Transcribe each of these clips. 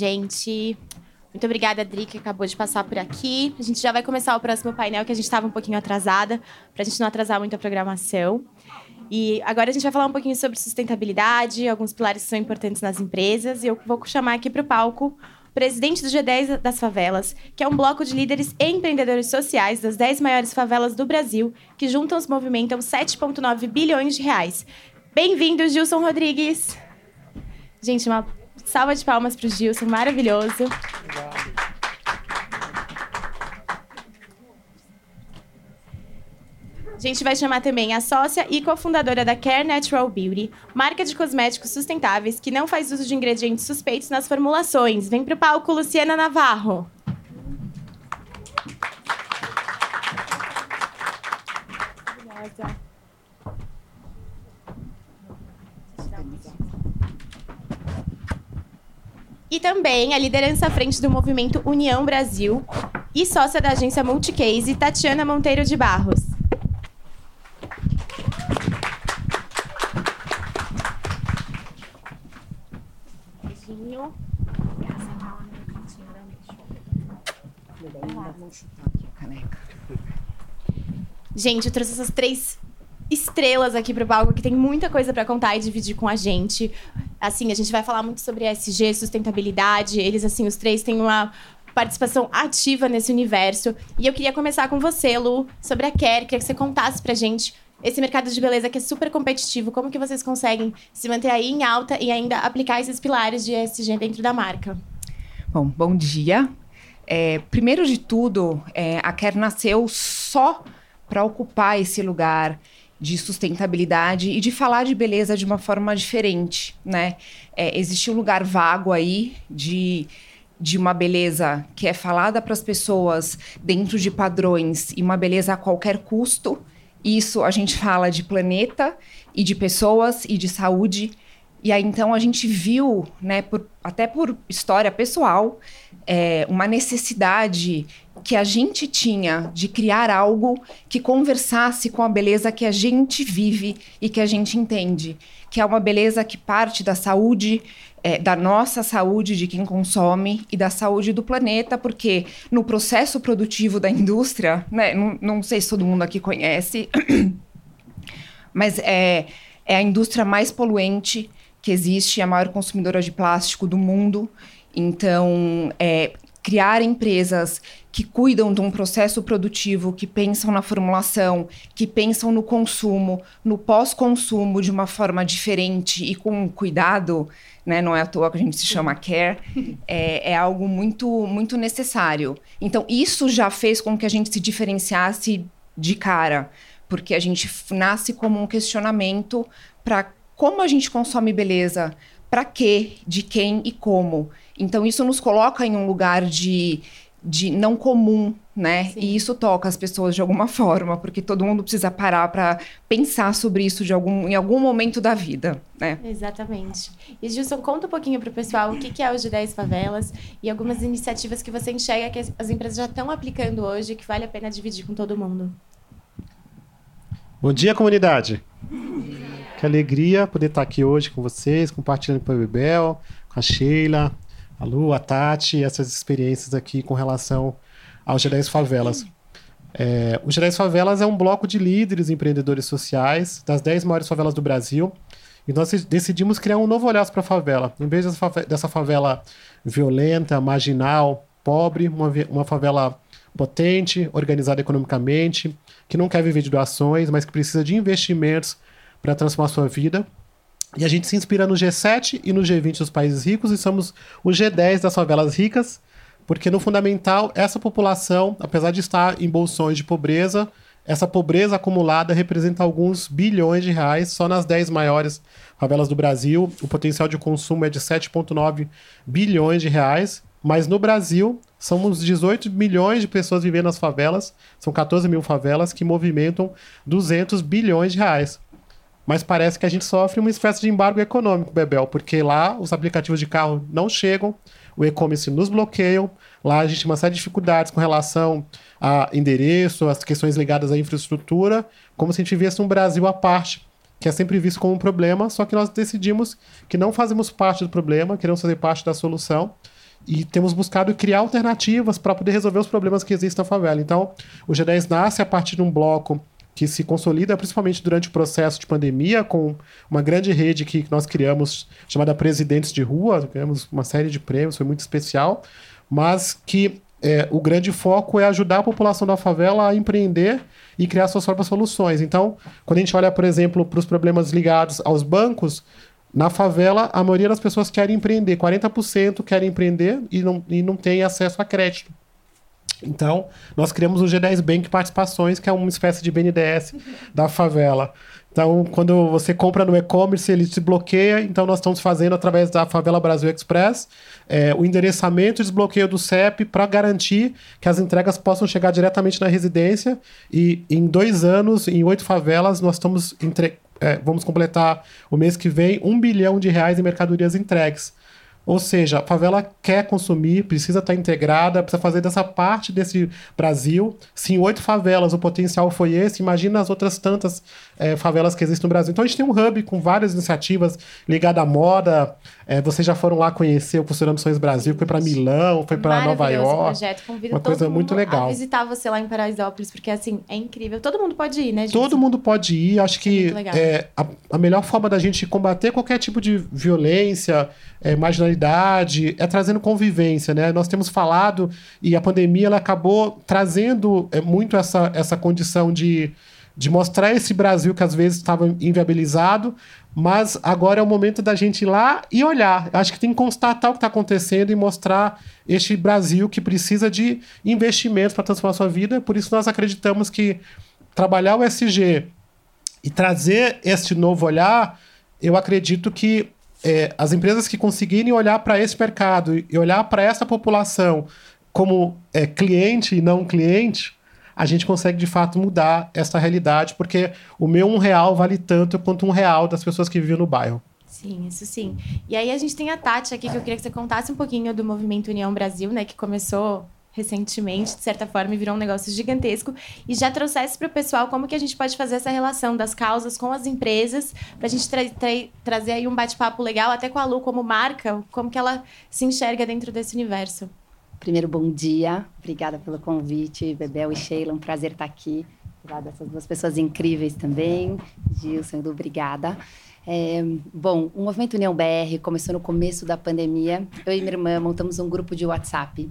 gente. Muito obrigada, Adri, que acabou de passar por aqui. A gente já vai começar o próximo painel, que a gente estava um pouquinho atrasada, para a gente não atrasar muito a programação. E agora a gente vai falar um pouquinho sobre sustentabilidade, alguns pilares que são importantes nas empresas. E eu vou chamar aqui para o palco o presidente do G10 das Favelas, que é um bloco de líderes e empreendedores sociais das 10 maiores favelas do Brasil, que juntos movimentam 7,9 bilhões de reais. Bem-vindo, Gilson Rodrigues! Gente, uma salva de palmas para o Gilson, maravilhoso. A gente vai chamar também a sócia e cofundadora da Care Natural Beauty, marca de cosméticos sustentáveis que não faz uso de ingredientes suspeitos nas formulações. Vem para o palco, Luciana Navarro. E também a liderança à frente do movimento União Brasil e sócia da agência Multicase, Tatiana Monteiro de Barros. Gente, eu trouxe essas três estrelas aqui para o palco que tem muita coisa para contar e dividir com a gente. Assim, a gente vai falar muito sobre ESG, sustentabilidade. Eles, assim, os três têm uma participação ativa nesse universo. E eu queria começar com você, Lu, sobre a Care. Queria que você contasse pra gente esse mercado de beleza que é super competitivo. Como que vocês conseguem se manter aí em alta e ainda aplicar esses pilares de ESG dentro da marca? Bom, bom dia. É, primeiro de tudo, é, a Care nasceu só para ocupar esse lugar de sustentabilidade e de falar de beleza de uma forma diferente, né? É, existe um lugar vago aí de de uma beleza que é falada para as pessoas dentro de padrões e uma beleza a qualquer custo. Isso a gente fala de planeta e de pessoas e de saúde. E aí então a gente viu, né, por, até por história pessoal, é, uma necessidade que a gente tinha de criar algo que conversasse com a beleza que a gente vive e que a gente entende, que é uma beleza que parte da saúde, é, da nossa saúde, de quem consome e da saúde do planeta, porque no processo produtivo da indústria, né, não, não sei se todo mundo aqui conhece, mas é, é a indústria mais poluente que existe, a maior consumidora de plástico do mundo. Então, é, criar empresas que cuidam de um processo produtivo, que pensam na formulação, que pensam no consumo, no pós-consumo de uma forma diferente e com cuidado, né? não é à toa que a gente se chama care, é, é algo muito, muito necessário. Então, isso já fez com que a gente se diferenciasse de cara, porque a gente nasce como um questionamento para como a gente consome beleza, para quê, de quem e como. Então, isso nos coloca em um lugar de, de não comum, né? Sim. E isso toca as pessoas de alguma forma, porque todo mundo precisa parar para pensar sobre isso de algum, em algum momento da vida, né? Exatamente. E Gilson, conta um pouquinho para o pessoal o que é o G10 Favelas e algumas iniciativas que você enxerga que as empresas já estão aplicando hoje que vale a pena dividir com todo mundo. Bom dia, comunidade. Que alegria poder estar aqui hoje com vocês, compartilhando com a Bebel, com a Sheila, a Lu, a Tati, essas experiências aqui com relação ao G10 Favelas. É, o G10 Favelas é um bloco de líderes empreendedores sociais das 10 maiores favelas do Brasil. E nós decidimos criar um novo olhar para a favela. Em vez dessa favela violenta, marginal, pobre, uma, uma favela potente, organizada economicamente, que não quer viver de doações, mas que precisa de investimentos para transformar sua vida. E a gente se inspira no G7 e no G20 dos países ricos e somos o G10 das favelas ricas, porque no fundamental, essa população, apesar de estar em bolsões de pobreza, essa pobreza acumulada representa alguns bilhões de reais só nas 10 maiores favelas do Brasil. O potencial de consumo é de 7,9 bilhões de reais. Mas no Brasil, somos 18 milhões de pessoas vivendo nas favelas, são 14 mil favelas que movimentam 200 bilhões de reais. Mas parece que a gente sofre uma espécie de embargo econômico, Bebel, porque lá os aplicativos de carro não chegam, o e-commerce nos bloqueiam, lá a gente tem uma série de dificuldades com relação a endereço, as questões ligadas à infraestrutura, como se a gente vivesse um Brasil à parte, que é sempre visto como um problema, só que nós decidimos que não fazemos parte do problema, queremos fazer parte da solução. e temos buscado criar alternativas para poder resolver os problemas que existem na favela. Então, o G10 nasce a partir de um bloco que se consolida principalmente durante o processo de pandemia, com uma grande rede que nós criamos, chamada Presidentes de Rua, ganhamos uma série de prêmios, foi muito especial, mas que é, o grande foco é ajudar a população da favela a empreender e criar suas próprias soluções. Então, quando a gente olha, por exemplo, para os problemas ligados aos bancos, na favela, a maioria das pessoas querem empreender, 40% querem empreender e não, e não tem acesso a crédito. Então, nós criamos o G10 Bank Participações, que é uma espécie de BNDES da favela. Então, quando você compra no e-commerce, ele se bloqueia. Então, nós estamos fazendo através da Favela Brasil Express é, o endereçamento e desbloqueio do CEP para garantir que as entregas possam chegar diretamente na residência. E em dois anos, em oito favelas, nós estamos entre... É, vamos completar o mês que vem um bilhão de reais em mercadorias entregues. Ou seja, a favela quer consumir, precisa estar integrada, precisa fazer dessa parte desse Brasil. Se em oito favelas o potencial foi esse, imagina as outras tantas é, favelas que existem no Brasil. Então a gente tem um hub com várias iniciativas ligadas à moda. É, vocês já foram lá conhecer o Costurando Missões Brasil, foi para Milão, foi para Nova York. projeto. Convido uma coisa muito legal. visitar você lá em Paraisópolis, porque assim, é incrível. Todo mundo pode ir, né, gente? Todo mundo pode ir. Acho que é, a, a melhor forma da gente combater qualquer tipo de violência, é, marginalidade, é trazendo convivência, né? Nós temos falado e a pandemia ela acabou trazendo é, muito essa, essa condição de, de mostrar esse Brasil que às vezes estava inviabilizado, mas agora é o momento da gente ir lá e olhar. Acho que tem que constatar o que está acontecendo e mostrar este Brasil que precisa de investimentos para transformar sua vida. Por isso nós acreditamos que trabalhar o SG e trazer este novo olhar, eu acredito que é, as empresas que conseguirem olhar para esse mercado e olhar para essa população como é, cliente e não cliente, a gente consegue de fato mudar essa realidade, porque o meu um real vale tanto quanto um real das pessoas que vivem no bairro. Sim, isso sim. E aí a gente tem a Tati aqui, que eu queria que você contasse um pouquinho do Movimento União Brasil, né, que começou recentemente, de certa forma, e virou um negócio gigantesco, e já trouxesse para o pessoal como que a gente pode fazer essa relação das causas com as empresas, para a gente tra tra trazer aí um bate-papo legal, até com a Lu como marca, como que ela se enxerga dentro desse universo. Primeiro, bom dia. Obrigada pelo convite, Bebel e Sheila. Um prazer estar aqui. Obrigada essas duas pessoas incríveis também. Gilson, Edu, obrigada. É, bom, o Movimento União BR começou no começo da pandemia. Eu e minha irmã montamos um grupo de WhatsApp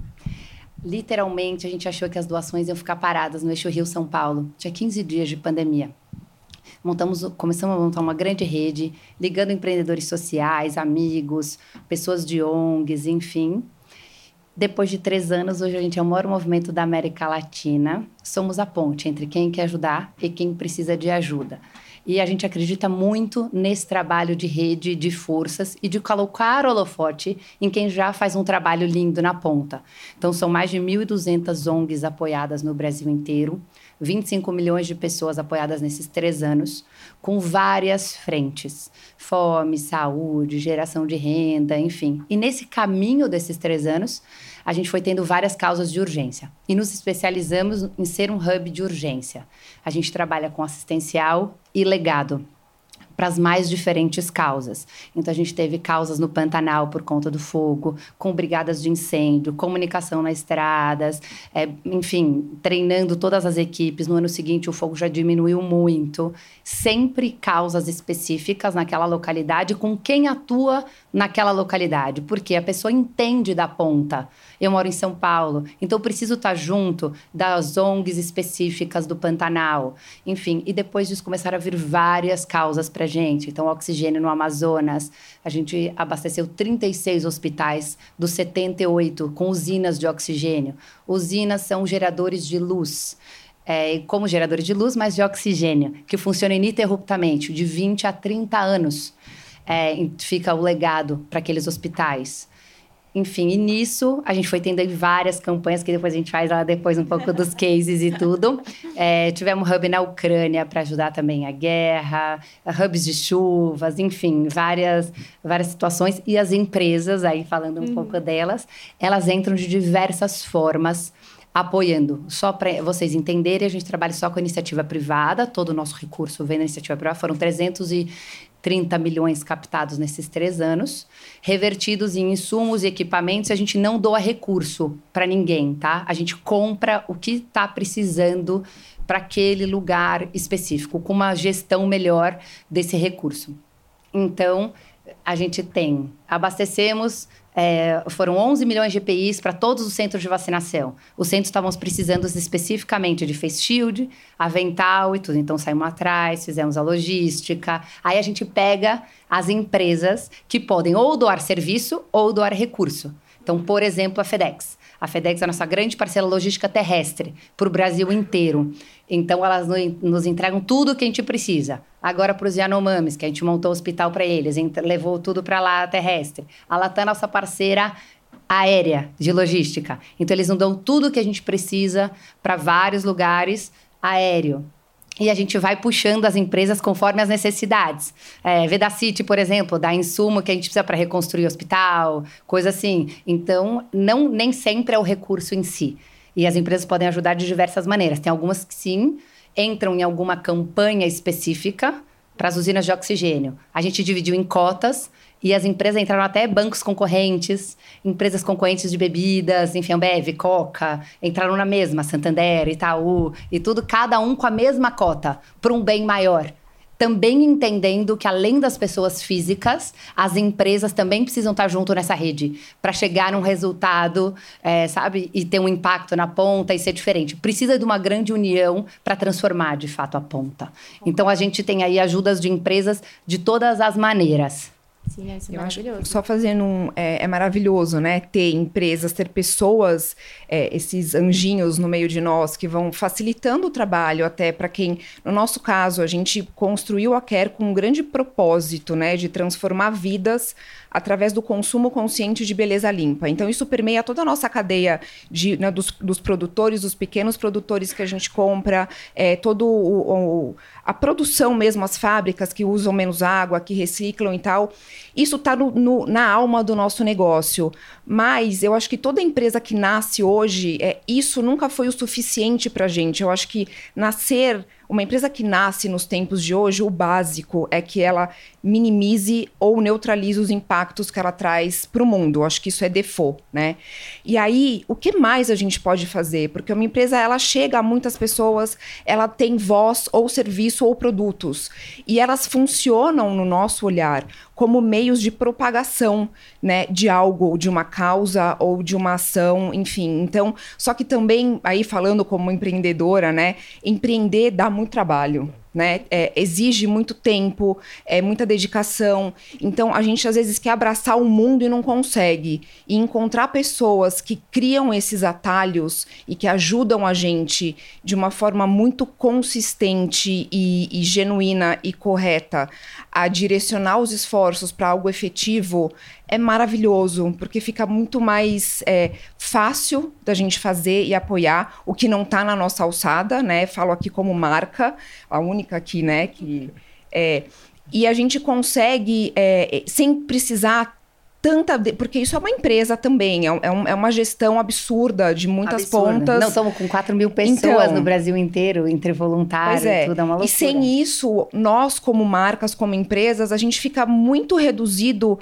literalmente a gente achou que as doações iam ficar paradas no eixo Rio-São Paulo. Tinha 15 dias de pandemia. Montamos, começamos a montar uma grande rede, ligando empreendedores sociais, amigos, pessoas de ONGs, enfim. Depois de três anos, hoje a gente é o maior movimento da América Latina. Somos a ponte entre quem quer ajudar e quem precisa de ajuda. E a gente acredita muito nesse trabalho de rede de forças e de colocar holofote em quem já faz um trabalho lindo na ponta. Então, são mais de 1.200 ONGs apoiadas no Brasil inteiro, 25 milhões de pessoas apoiadas nesses três anos, com várias frentes: fome, saúde, geração de renda, enfim. E nesse caminho desses três anos, a gente foi tendo várias causas de urgência e nos especializamos em ser um hub de urgência. A gente trabalha com assistencial e legado para as mais diferentes causas. Então, a gente teve causas no Pantanal por conta do fogo, com brigadas de incêndio, comunicação nas estradas, é, enfim, treinando todas as equipes. No ano seguinte, o fogo já diminuiu muito. Sempre causas específicas naquela localidade, com quem atua naquela localidade, porque a pessoa entende da ponta eu moro em São Paulo, então preciso estar junto das ONGs específicas do Pantanal. Enfim, e depois disso começaram a vir várias causas para gente. Então, oxigênio no Amazonas, a gente abasteceu 36 hospitais dos 78 com usinas de oxigênio. Usinas são geradores de luz. É, como geradores de luz, mas de oxigênio, que funcionam ininterruptamente, de 20 a 30 anos. É, fica o legado para aqueles hospitais. Enfim, e nisso a gente foi tendo várias campanhas que depois a gente faz lá depois um pouco dos cases e tudo. É, tivemos um hub na Ucrânia para ajudar também a guerra, hubs de chuvas, enfim, várias, várias situações. E as empresas, aí falando um uhum. pouco delas, elas entram de diversas formas apoiando. Só para vocês entenderem, a gente trabalha só com iniciativa privada, todo o nosso recurso vem da iniciativa privada, foram 330 milhões captados nesses três anos, revertidos em insumos e equipamentos, a gente não doa recurso para ninguém, tá? A gente compra o que está precisando para aquele lugar específico, com uma gestão melhor desse recurso. Então, a gente tem, abastecemos é, foram 11 milhões de EPIs para todos os centros de vacinação. Os centros estavam precisando especificamente de face shield, avental e tudo. Então saímos atrás, fizemos a logística. Aí a gente pega as empresas que podem ou doar serviço ou doar recurso. Então, por exemplo, a FedEx. A FedEx é a nossa grande parceira logística terrestre para o Brasil inteiro. Então, elas nos entregam tudo o que a gente precisa. Agora, para os Yanomamis, que a gente montou o hospital para eles, levou tudo para lá terrestre. A Latam é nossa parceira aérea de logística. Então, eles nos dão tudo que a gente precisa para vários lugares aéreo. E a gente vai puxando as empresas conforme as necessidades. É, Vedacity, por exemplo, dá insumo que a gente precisa para reconstruir o hospital, coisa assim. Então, não nem sempre é o recurso em si. E as empresas podem ajudar de diversas maneiras. Tem algumas que sim, entram em alguma campanha específica para as usinas de oxigênio. A gente dividiu em cotas e as empresas entraram até bancos concorrentes, empresas concorrentes de bebidas, enfim, Ambev, Coca, entraram na mesma, Santander, Itaú, e tudo, cada um com a mesma cota, para um bem maior. Também entendendo que, além das pessoas físicas, as empresas também precisam estar junto nessa rede para chegar num resultado, é, sabe? E ter um impacto na ponta e ser diferente. Precisa de uma grande união para transformar, de fato, a ponta. Então, a gente tem aí ajudas de empresas de todas as maneiras. Sim, é maravilhoso. só fazendo um. É, é, maravilhoso, né? Ter empresas, ter pessoas, é, esses anjinhos no meio de nós que vão facilitando o trabalho, até para quem. No nosso caso, a gente construiu a Care com um grande propósito, né? De transformar vidas através do consumo consciente de beleza limpa. Então, isso permeia toda a nossa cadeia de, né, dos, dos, produtores, dos pequenos produtores que a gente compra, é, todo o, o, a produção mesmo, as fábricas que usam menos água, que reciclam e tal. Isso está na alma do nosso negócio. Mas eu acho que toda empresa que nasce hoje, é, isso nunca foi o suficiente para a gente. Eu acho que nascer uma empresa que nasce nos tempos de hoje, o básico é que ela minimize ou neutralize os impactos que ela traz para o mundo. Acho que isso é default, né? E aí, o que mais a gente pode fazer? Porque uma empresa, ela chega a muitas pessoas, ela tem voz ou serviço ou produtos. E elas funcionam, no nosso olhar, como meios de propagação, né, de algo, de uma causa ou de uma ação, enfim. Então, só que também aí falando como empreendedora, né, empreender dá muito trabalho né? É, exige muito tempo, é muita dedicação. Então a gente às vezes quer abraçar o mundo e não consegue. E encontrar pessoas que criam esses atalhos e que ajudam a gente de uma forma muito consistente e, e genuína e correta a direcionar os esforços para algo efetivo é maravilhoso, porque fica muito mais é, fácil da gente fazer e apoiar o que não está na nossa alçada, né? Falo aqui como marca, a única aqui, né? Que, é, e a gente consegue, é, sem precisar tanta. Porque isso é uma empresa também, é, é, um, é uma gestão absurda de muitas absurda. pontas. Não, estamos com 4 mil pessoas então, no Brasil inteiro, entre voluntários é. e tudo, é uma loucura. E sem isso, nós, como marcas, como empresas, a gente fica muito reduzido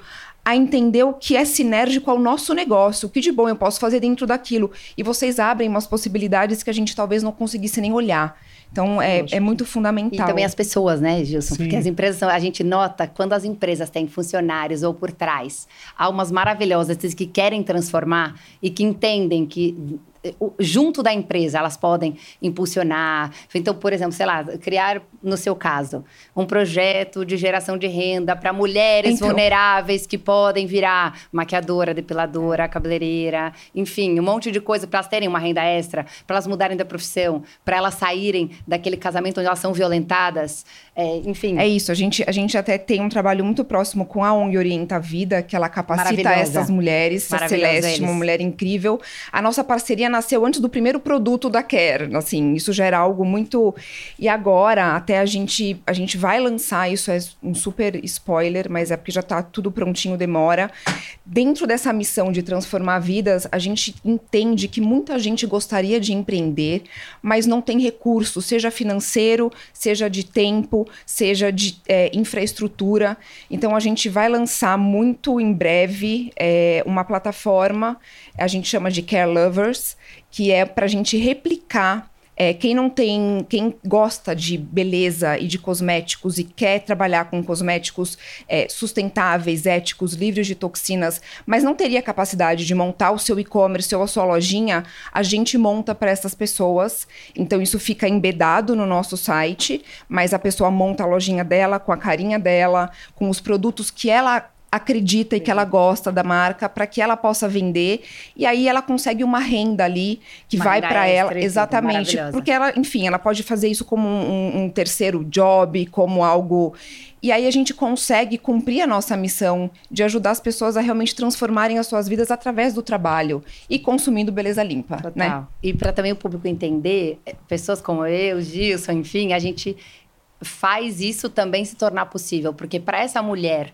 a entender o que é sinérgico ao nosso negócio, o que de bom eu posso fazer dentro daquilo. E vocês abrem umas possibilidades que a gente talvez não conseguisse nem olhar. Então, é, é muito fundamental. E também as pessoas, né, Gilson? Sim. Porque as empresas, a gente nota, quando as empresas têm funcionários ou por trás, almas maravilhosas que querem transformar e que entendem que junto da empresa, elas podem impulsionar. Então, por exemplo, sei lá, criar, no seu caso, um projeto de geração de renda para mulheres então. vulneráveis que podem virar maquiadora, depiladora, cabeleireira, enfim, um monte de coisa para elas terem uma renda extra, para elas mudarem da profissão, para elas saírem daquele casamento onde elas são violentadas, é, enfim. É isso, a gente, a gente até tem um trabalho muito próximo com a ONG Orienta a Vida, que ela capacita essas mulheres, a Celeste, eles. uma mulher incrível. A nossa parceria nasceu antes do primeiro produto da Care, assim, isso já era algo muito e agora até a gente a gente vai lançar isso é um super spoiler, mas é porque já está tudo prontinho, demora. Dentro dessa missão de transformar vidas, a gente entende que muita gente gostaria de empreender, mas não tem recurso, seja financeiro, seja de tempo, seja de é, infraestrutura. Então a gente vai lançar muito em breve é, uma plataforma, a gente chama de Care Lovers, que é para a gente replicar é, quem não tem, quem gosta de beleza e de cosméticos e quer trabalhar com cosméticos é, sustentáveis, éticos, livres de toxinas, mas não teria capacidade de montar o seu e-commerce ou a sua lojinha, a gente monta para essas pessoas. Então isso fica embedado no nosso site, mas a pessoa monta a lojinha dela com a carinha dela, com os produtos que ela acredita e que ela gosta da marca para que ela possa vender. E aí ela consegue uma renda ali que uma vai para ela exatamente porque ela enfim ela pode fazer isso como um, um, terceiro job como algo. E aí a gente consegue cumprir a nossa missão de ajudar as pessoas a realmente transformarem as suas vidas através do trabalho e consumindo beleza limpa Total. né e para também o público entender eh, pessoas como eu Gilson enfim a gente faz isso também se tornar possível porque para essa mulher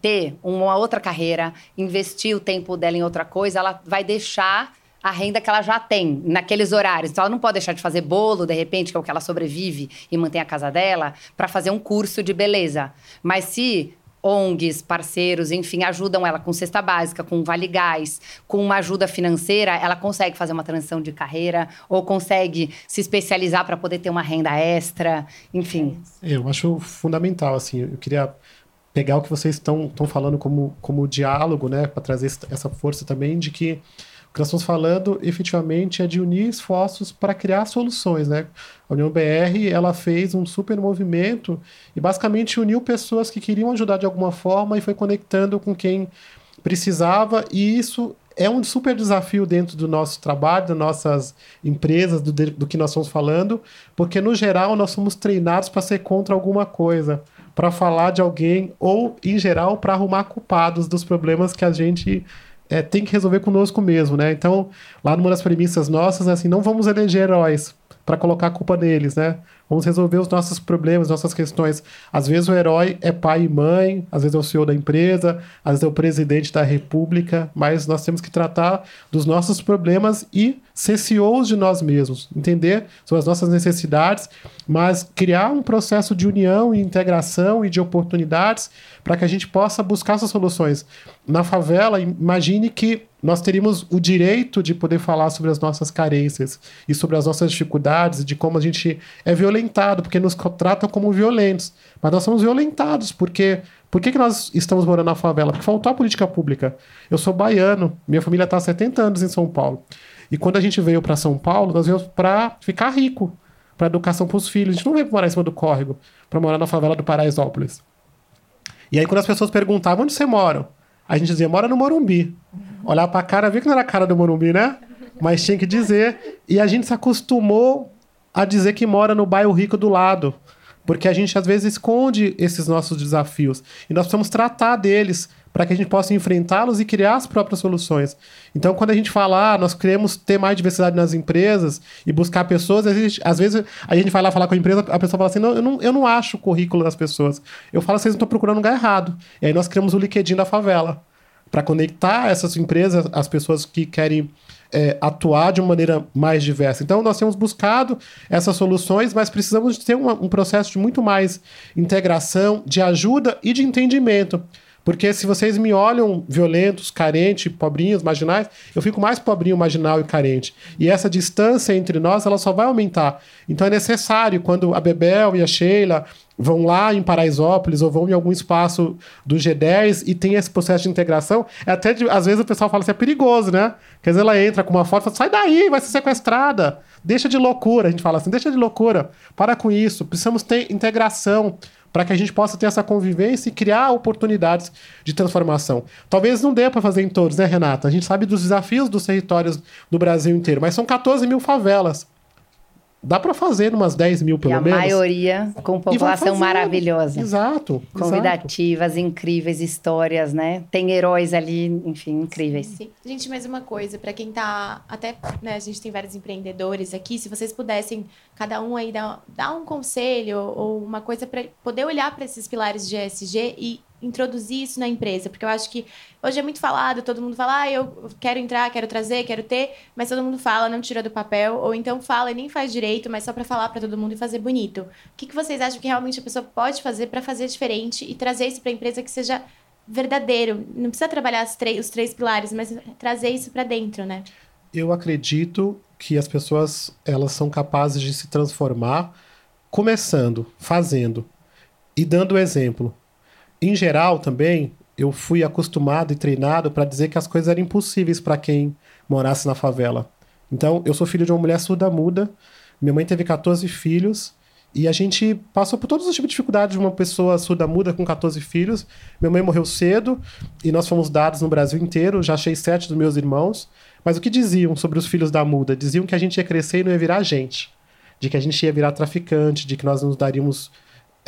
ter uma outra carreira, investir o tempo dela em outra coisa, ela vai deixar a renda que ela já tem naqueles horários. Então, ela não pode deixar de fazer bolo, de repente, que é o que ela sobrevive e mantém a casa dela, para fazer um curso de beleza. Mas se ONGs, parceiros, enfim, ajudam ela com cesta básica, com vale gás, com uma ajuda financeira, ela consegue fazer uma transição de carreira ou consegue se especializar para poder ter uma renda extra, enfim. Eu acho fundamental, assim, eu queria pegar o que vocês estão falando como, como diálogo, né, para trazer essa força também de que o que nós estamos falando efetivamente é de unir esforços para criar soluções, né? A União BR ela fez um super movimento e basicamente uniu pessoas que queriam ajudar de alguma forma e foi conectando com quem precisava e isso é um super desafio dentro do nosso trabalho, das nossas empresas, do, do que nós estamos falando, porque no geral nós somos treinados para ser contra alguma coisa para falar de alguém ou, em geral, para arrumar culpados dos problemas que a gente é, tem que resolver conosco mesmo, né? Então, lá numa das premissas nossas, é assim, não vamos eleger heróis para colocar a culpa neles, né? Vamos resolver os nossos problemas, nossas questões. Às vezes o herói é pai e mãe, às vezes é o senhor da empresa, às vezes é o presidente da república, mas nós temos que tratar dos nossos problemas e ser CEOs de nós mesmos, entender sobre as nossas necessidades, mas criar um processo de união e integração e de oportunidades para que a gente possa buscar essas soluções. Na favela, imagine que nós teríamos o direito de poder falar sobre as nossas carências e sobre as nossas dificuldades, de como a gente é violentado, porque nos tratam como violentos. Mas nós somos violentados, porque. Por que, que nós estamos morando na favela? Porque faltou a política pública. Eu sou baiano, minha família está há 70 anos em São Paulo. E quando a gente veio para São Paulo, nós viemos para ficar rico, para educação para os filhos. A gente não veio para morar em cima do córrego, para morar na favela do Paraisópolis. E aí, quando as pessoas perguntavam onde você mora, a gente dizia, mora no Morumbi. Olhar pra cara, ver que não era a cara do Morumbi, né? Mas tinha que dizer. E a gente se acostumou a dizer que mora no bairro rico do lado. Porque a gente às vezes esconde esses nossos desafios. E nós precisamos tratar deles para que a gente possa enfrentá-los e criar as próprias soluções. Então, quando a gente fala, ah, nós queremos ter mais diversidade nas empresas e buscar pessoas, às vezes, às vezes a gente vai lá falar com a empresa, a pessoa fala assim: não, eu não, eu não acho o currículo das pessoas. Eu falo, vocês estão procurando um lugar errado. E aí nós criamos o LinkedIn da favela para conectar essas empresas, as pessoas que querem é, atuar de uma maneira mais diversa. Então, nós temos buscado essas soluções, mas precisamos ter uma, um processo de muito mais integração, de ajuda e de entendimento. Porque se vocês me olham violentos, carentes, pobrinhos, marginais, eu fico mais pobrinho, marginal e carente. E essa distância entre nós, ela só vai aumentar. Então é necessário, quando a Bebel e a Sheila vão lá em Paraisópolis ou vão em algum espaço do G10 e tem esse processo de integração, é até de, às vezes o pessoal fala assim, é perigoso, né? Quer dizer, ela entra com uma foto e fala, sai daí, vai ser sequestrada. Deixa de loucura, a gente fala assim, deixa de loucura, para com isso. Precisamos ter integração para que a gente possa ter essa convivência e criar oportunidades de transformação. Talvez não dê para fazer em todos, né, Renata? A gente sabe dos desafios dos territórios do Brasil inteiro, mas são 14 mil favelas. Dá para fazer umas 10 mil pelo e a menos. A maioria com população maravilhosa. Exato. Convidativas, exato. incríveis histórias, né? Tem heróis ali, enfim, incríveis. Sim. Gente, mais uma coisa, para quem tá até, né, a gente tem vários empreendedores aqui, se vocês pudessem cada um aí dar, dar um conselho ou uma coisa para poder olhar para esses pilares de ESG e introduzir isso na empresa, porque eu acho que hoje é muito falado, todo mundo fala, ah, eu quero entrar, quero trazer, quero ter, mas todo mundo fala, não tira do papel, ou então fala e nem faz direito, mas só para falar para todo mundo e fazer bonito. O que, que vocês acham que realmente a pessoa pode fazer para fazer diferente e trazer isso para a empresa que seja verdadeiro? Não precisa trabalhar os três pilares, mas trazer isso para dentro, né? Eu acredito que as pessoas elas são capazes de se transformar começando, fazendo e dando exemplo. Em geral, também, eu fui acostumado e treinado para dizer que as coisas eram impossíveis para quem morasse na favela. Então, eu sou filho de uma mulher surda-muda, minha mãe teve 14 filhos, e a gente passou por todos os tipos de dificuldades de uma pessoa surda-muda com 14 filhos. Minha mãe morreu cedo, e nós fomos dados no Brasil inteiro, já achei sete dos meus irmãos. Mas o que diziam sobre os filhos da muda? Diziam que a gente ia crescer e não ia virar gente. De que a gente ia virar traficante, de que nós nos daríamos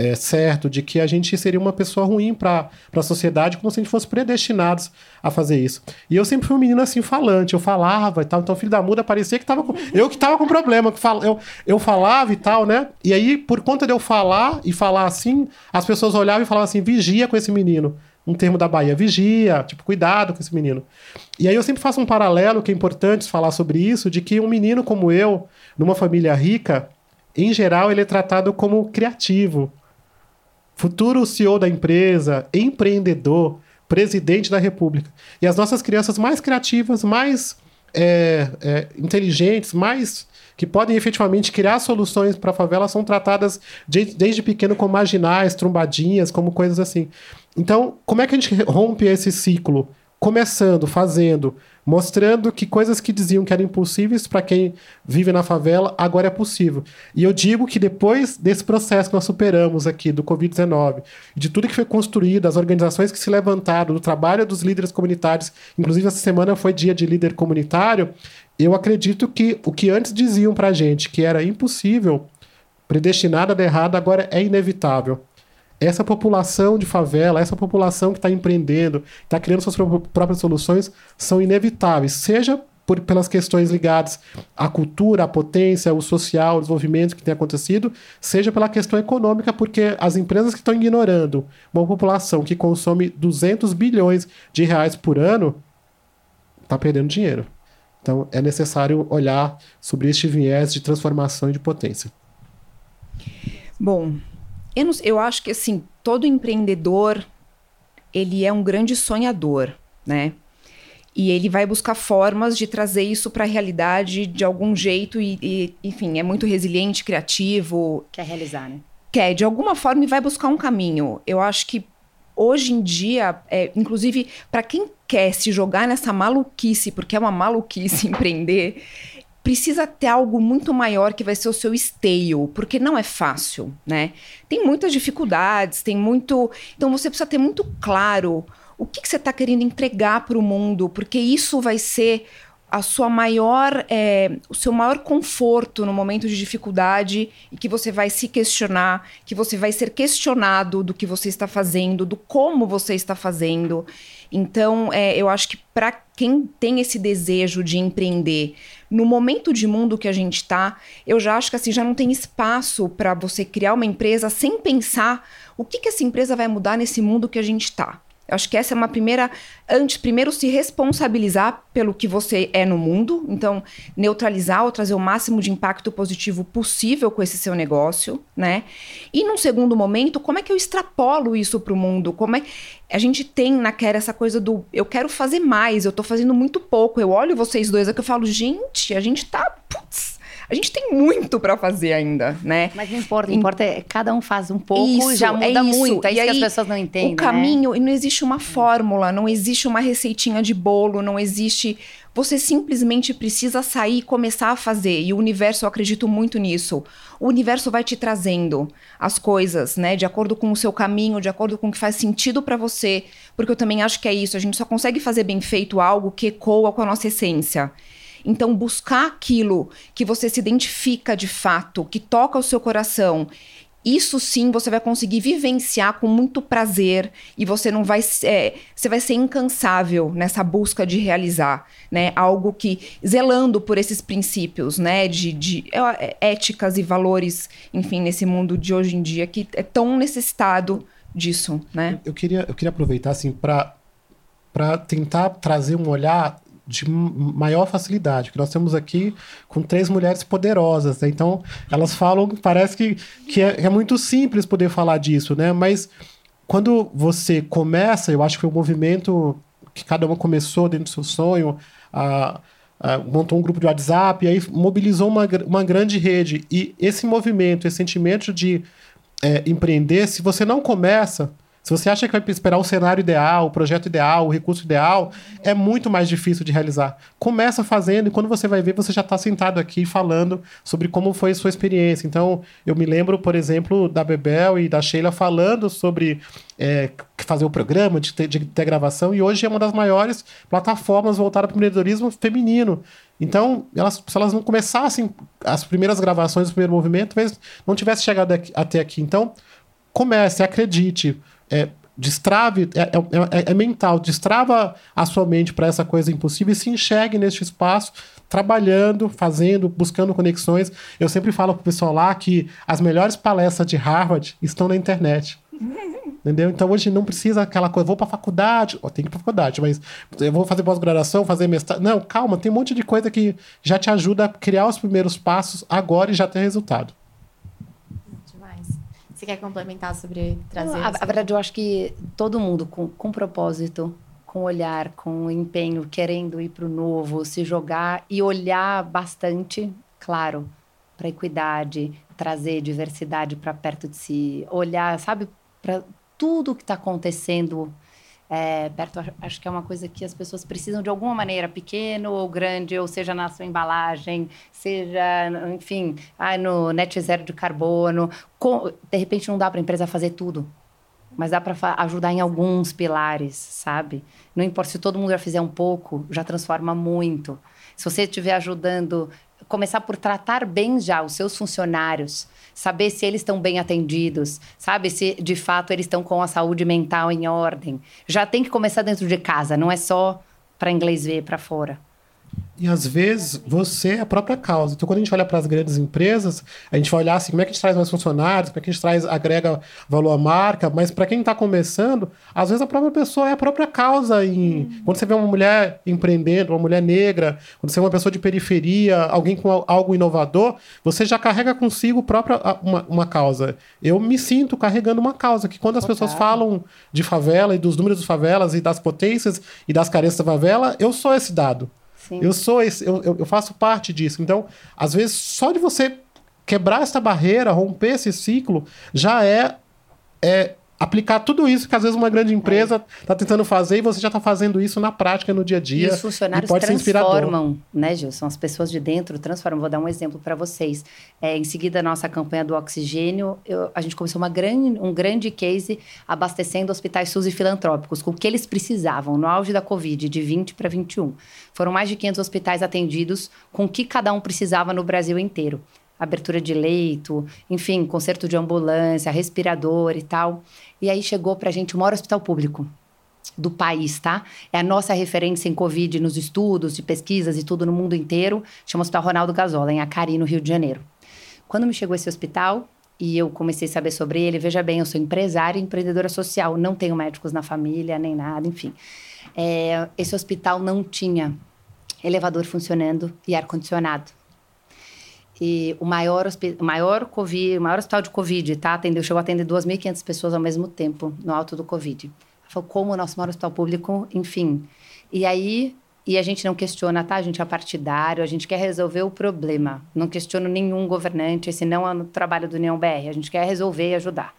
é, certo de que a gente seria uma pessoa ruim para a sociedade, como se a gente fosse predestinados a fazer isso. E eu sempre fui um menino assim falante, eu falava e tal, então filho da muda parecia que tava com, eu que tava com problema, que fal, eu, eu falava e tal, né? E aí, por conta de eu falar e falar assim, as pessoas olhavam e falavam assim: vigia com esse menino. Um termo da Bahia, vigia, tipo, cuidado com esse menino. E aí eu sempre faço um paralelo que é importante falar sobre isso, de que um menino como eu, numa família rica, em geral, ele é tratado como criativo, futuro CEO da empresa, empreendedor, presidente da República. E as nossas crianças mais criativas, mais é, é, inteligentes, mais que podem efetivamente criar soluções para a favela são tratadas de, desde pequeno como marginais, trombadinhas, como coisas assim. Então, como é que a gente rompe esse ciclo? Começando, fazendo, mostrando que coisas que diziam que eram impossíveis para quem vive na favela, agora é possível. E eu digo que depois desse processo que nós superamos aqui do Covid-19, de tudo que foi construído, as organizações que se levantaram, do trabalho dos líderes comunitários, inclusive essa semana foi dia de líder comunitário, eu acredito que o que antes diziam para a gente que era impossível, predestinado a dar errado, agora é inevitável essa população de favela, essa população que está empreendendo, está criando suas próprias soluções, são inevitáveis, seja por, pelas questões ligadas à cultura, à potência, ao social, ao desenvolvimento que tem acontecido, seja pela questão econômica, porque as empresas que estão ignorando uma população que consome 200 bilhões de reais por ano, está perdendo dinheiro. Então é necessário olhar sobre este viés de transformação e de potência. Bom, eu, não, eu acho que assim, todo empreendedor ele é um grande sonhador, né? E ele vai buscar formas de trazer isso para a realidade de algum jeito e, e, enfim, é muito resiliente, criativo. Quer realizar, né? Quer, de alguma forma, e vai buscar um caminho. Eu acho que hoje em dia, é, inclusive, para quem quer se jogar nessa maluquice, porque é uma maluquice empreender, precisa ter algo muito maior que vai ser o seu esteio, porque não é fácil, né? Tem muitas dificuldades, tem muito. Então você precisa ter muito claro o que, que você está querendo entregar para o mundo, porque isso vai ser a sua maior, é, o seu maior conforto no momento de dificuldade e que você vai se questionar, que você vai ser questionado do que você está fazendo, do como você está fazendo. Então, é, eu acho que para quem tem esse desejo de empreender, no momento de mundo que a gente está, eu já acho que assim já não tem espaço para você criar uma empresa sem pensar o que, que essa empresa vai mudar nesse mundo que a gente está. Eu acho que essa é uma primeira. Antes, primeiro, se responsabilizar pelo que você é no mundo. Então, neutralizar ou trazer o máximo de impacto positivo possível com esse seu negócio, né? E num segundo momento, como é que eu extrapolo isso para o mundo? Como é. A gente tem na Quer essa coisa do eu quero fazer mais, eu estou fazendo muito pouco. Eu olho vocês dois aqui e falo, gente, a gente tá. A gente tem muito para fazer ainda, né? Mas não importa, importa é cada um faz um pouco isso, já muda é isso. muito. É isso e que as pessoas não entendem. O caminho, né? e não existe uma fórmula, não existe uma receitinha de bolo, não existe. Você simplesmente precisa sair e começar a fazer. E o universo, eu acredito muito nisso. O universo vai te trazendo as coisas, né? De acordo com o seu caminho, de acordo com o que faz sentido para você. Porque eu também acho que é isso. A gente só consegue fazer bem feito algo que ecoa com a nossa essência. Então, buscar aquilo que você se identifica de fato, que toca o seu coração isso sim você vai conseguir vivenciar com muito prazer e você não vai é, você vai ser incansável nessa busca de realizar né? Algo que zelando por esses princípios né? De, de é, éticas e valores enfim nesse mundo de hoje em dia que é tão necessitado disso né? Eu, eu queria eu queria aproveitar assim para para tentar trazer um olhar de maior facilidade, que nós temos aqui com três mulheres poderosas, né? Então, elas falam, parece que, que é, é, muito simples poder falar disso, né? Mas quando você começa, eu acho que um movimento que cada uma começou dentro do seu sonho, a, a, montou um grupo de WhatsApp, e aí mobilizou uma, uma grande rede. E esse movimento, esse sentimento de é, empreender, se você não começa, se você acha que vai esperar o cenário ideal, o projeto ideal, o recurso ideal, é muito mais difícil de realizar. Começa fazendo e quando você vai ver, você já está sentado aqui falando sobre como foi a sua experiência. Então, eu me lembro, por exemplo, da Bebel e da Sheila falando sobre é, fazer o programa, de ter, de ter gravação, e hoje é uma das maiores plataformas voltadas para o empreendedorismo feminino. Então, elas, se elas não começassem as primeiras gravações, o primeiro movimento, talvez não tivesse chegado aqui, até aqui. Então, comece, acredite é, destrave, é, é, é, é, mental, destrava a sua mente para essa coisa impossível e se enxergue neste espaço, trabalhando, fazendo, buscando conexões. Eu sempre falo para o pessoal lá que as melhores palestras de Harvard estão na internet. Entendeu? Então hoje não precisa aquela coisa, vou para faculdade, oh, tem que ir para faculdade, mas eu vou fazer pós-graduação, fazer mestrado. Não, calma, tem um monte de coisa que já te ajuda a criar os primeiros passos agora e já ter resultado. Quer complementar sobre trazer? a, a, verdade, eu acho que todo mundo com, com propósito, com olhar, com empenho, querendo ir para o novo, se jogar e olhar bastante, claro, para equidade, trazer diversidade para perto de si, olhar, sabe, para tudo que está acontecendo é, perto, acho que é uma coisa que as pessoas precisam de alguma maneira, pequeno ou grande, ou seja na sua embalagem, seja, enfim, ah, no net zero de carbono. Com, de repente não dá para a empresa fazer tudo, mas dá para ajudar em alguns pilares, sabe? Não importa se todo mundo já fizer um pouco, já transforma muito. Se você estiver ajudando, começar por tratar bem já os seus funcionários, saber se eles estão bem atendidos, sabe? Se de fato eles estão com a saúde mental em ordem. Já tem que começar dentro de casa, não é só para inglês ver para fora. E às vezes você é a própria causa. Então, quando a gente olha para as grandes empresas, a gente vai olhar assim, como é que a gente traz mais funcionários, como é que a gente traz, agrega valor à marca, mas para quem está começando, às vezes a própria pessoa é a própria causa. Em... Uhum. Quando você vê uma mulher empreendendo, uma mulher negra, quando você vê uma pessoa de periferia, alguém com algo inovador, você já carrega consigo própria uma, uma causa. Eu me sinto carregando uma causa, que quando as Total. pessoas falam de favela e dos números das favelas e das potências e das carências da favela, eu sou esse dado. Eu sou esse, eu, eu faço parte disso. Então, às vezes, só de você quebrar essa barreira, romper esse ciclo, já é, é aplicar tudo isso que às vezes uma grande empresa está tentando fazer e você já está fazendo isso na prática, no dia a dia. E os funcionários e transformam, né, Gilson? As pessoas de dentro transformam. Vou dar um exemplo para vocês. É, em seguida, a nossa campanha do oxigênio, eu, a gente começou uma grande, um grande case abastecendo hospitais SUS e filantrópicos com o que eles precisavam no auge da Covid, de 20 para 21. Foram mais de 500 hospitais atendidos com o que cada um precisava no Brasil inteiro abertura de leito, enfim, conserto de ambulância, respirador e tal. E aí chegou para a gente o maior hospital público do país, tá? É a nossa referência em Covid nos estudos, de pesquisas e tudo no mundo inteiro. Chama Hospital Ronaldo Gazola, em Acari, no Rio de Janeiro. Quando me chegou esse hospital e eu comecei a saber sobre ele, veja bem, eu sou empresária e empreendedora social, não tenho médicos na família, nem nada, enfim. É, esse hospital não tinha elevador funcionando e ar-condicionado. E o maior, o maior COVID, o maior hospital de Covid, tá? Atendeu, chegou a atender 2.500 pessoas ao mesmo tempo no alto do Covid. Falou, como o nosso maior hospital público, enfim. E aí, e a gente não questiona, tá? A gente é partidário, a gente quer resolver o problema. Não questiono nenhum governante, esse não é o trabalho do União BR. A gente quer resolver e ajudar.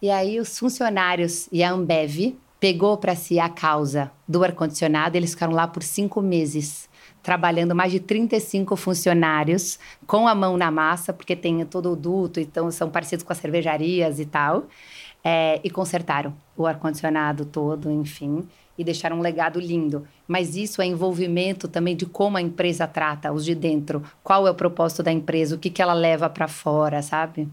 E aí, os funcionários e a Ambev pegou para si a causa do ar-condicionado, eles ficaram lá por cinco meses trabalhando mais de 35 funcionários com a mão na massa, porque tem todo o duto, então são parecidos com as cervejarias e tal. É, e consertaram o ar-condicionado todo, enfim e deixar um legado lindo. Mas isso é envolvimento também de como a empresa trata os de dentro. Qual é o propósito da empresa, o que, que ela leva para fora, sabe?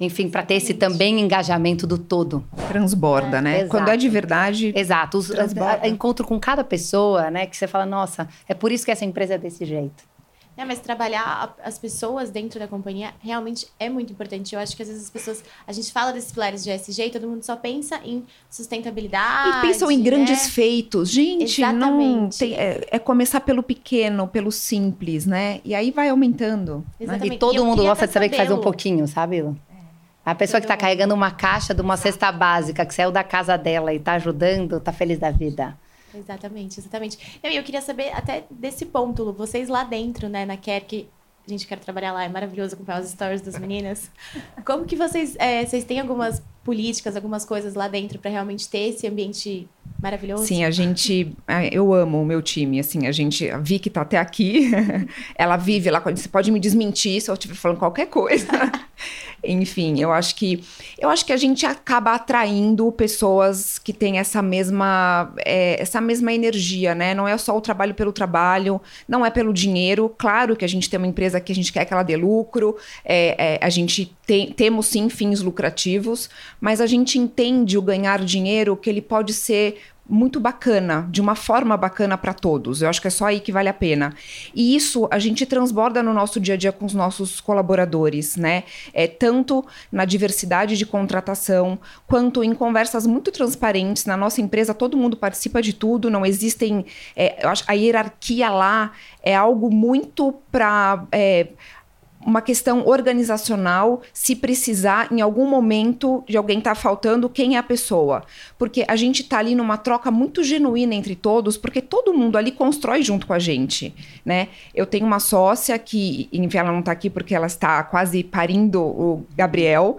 Enfim, para ter esse também engajamento do todo. Transborda, né? Exato. Quando é de verdade. Exato. Os, a, a, encontro com cada pessoa, né? Que você fala, nossa, é por isso que essa empresa é desse jeito. É, mas trabalhar as pessoas dentro da companhia realmente é muito importante. Eu acho que às vezes as pessoas. A gente fala desses pilares de ESG e todo mundo só pensa em sustentabilidade. E pensam em grandes né? feitos. Gente, Exatamente. não tem, é, é, começar pelo pequeno, pelo simples, né? E aí vai aumentando. Exatamente. Né? E todo e mundo gosta de saber que faz um pouquinho, sabe? É. A pessoa que está carregando uma caixa de uma cesta básica, que saiu da casa dela e está ajudando, está feliz da vida. Exatamente, exatamente. E eu queria saber até desse ponto, vocês lá dentro, né, na que a gente quer trabalhar lá, é maravilhoso acompanhar as stories das meninas. Como que vocês, é, vocês têm algumas políticas, algumas coisas lá dentro para realmente ter esse ambiente maravilhoso? Sim, a gente, eu amo o meu time, assim, a gente, a Vicky tá até aqui, ela vive lá, você pode me desmentir se eu estiver falando qualquer coisa. Enfim, eu acho que eu acho que a gente acaba atraindo pessoas que têm essa mesma é, essa mesma energia, né? Não é só o trabalho pelo trabalho, não é pelo dinheiro. Claro que a gente tem uma empresa que a gente quer que ela dê lucro, é, é, a gente tem, temos sim fins lucrativos, mas a gente entende o ganhar dinheiro que ele pode ser muito bacana, de uma forma bacana para todos. Eu acho que é só aí que vale a pena. E isso a gente transborda no nosso dia a dia com os nossos colaboradores, né? É tanto na diversidade de contratação, quanto em conversas muito transparentes. Na nossa empresa, todo mundo participa de tudo, não existem. É, a hierarquia lá é algo muito para. É, uma questão organizacional, se precisar, em algum momento de alguém estar tá faltando, quem é a pessoa. Porque a gente está ali numa troca muito genuína entre todos, porque todo mundo ali constrói junto com a gente, né? Eu tenho uma sócia que, enfim, ela não está aqui porque ela está quase parindo o Gabriel,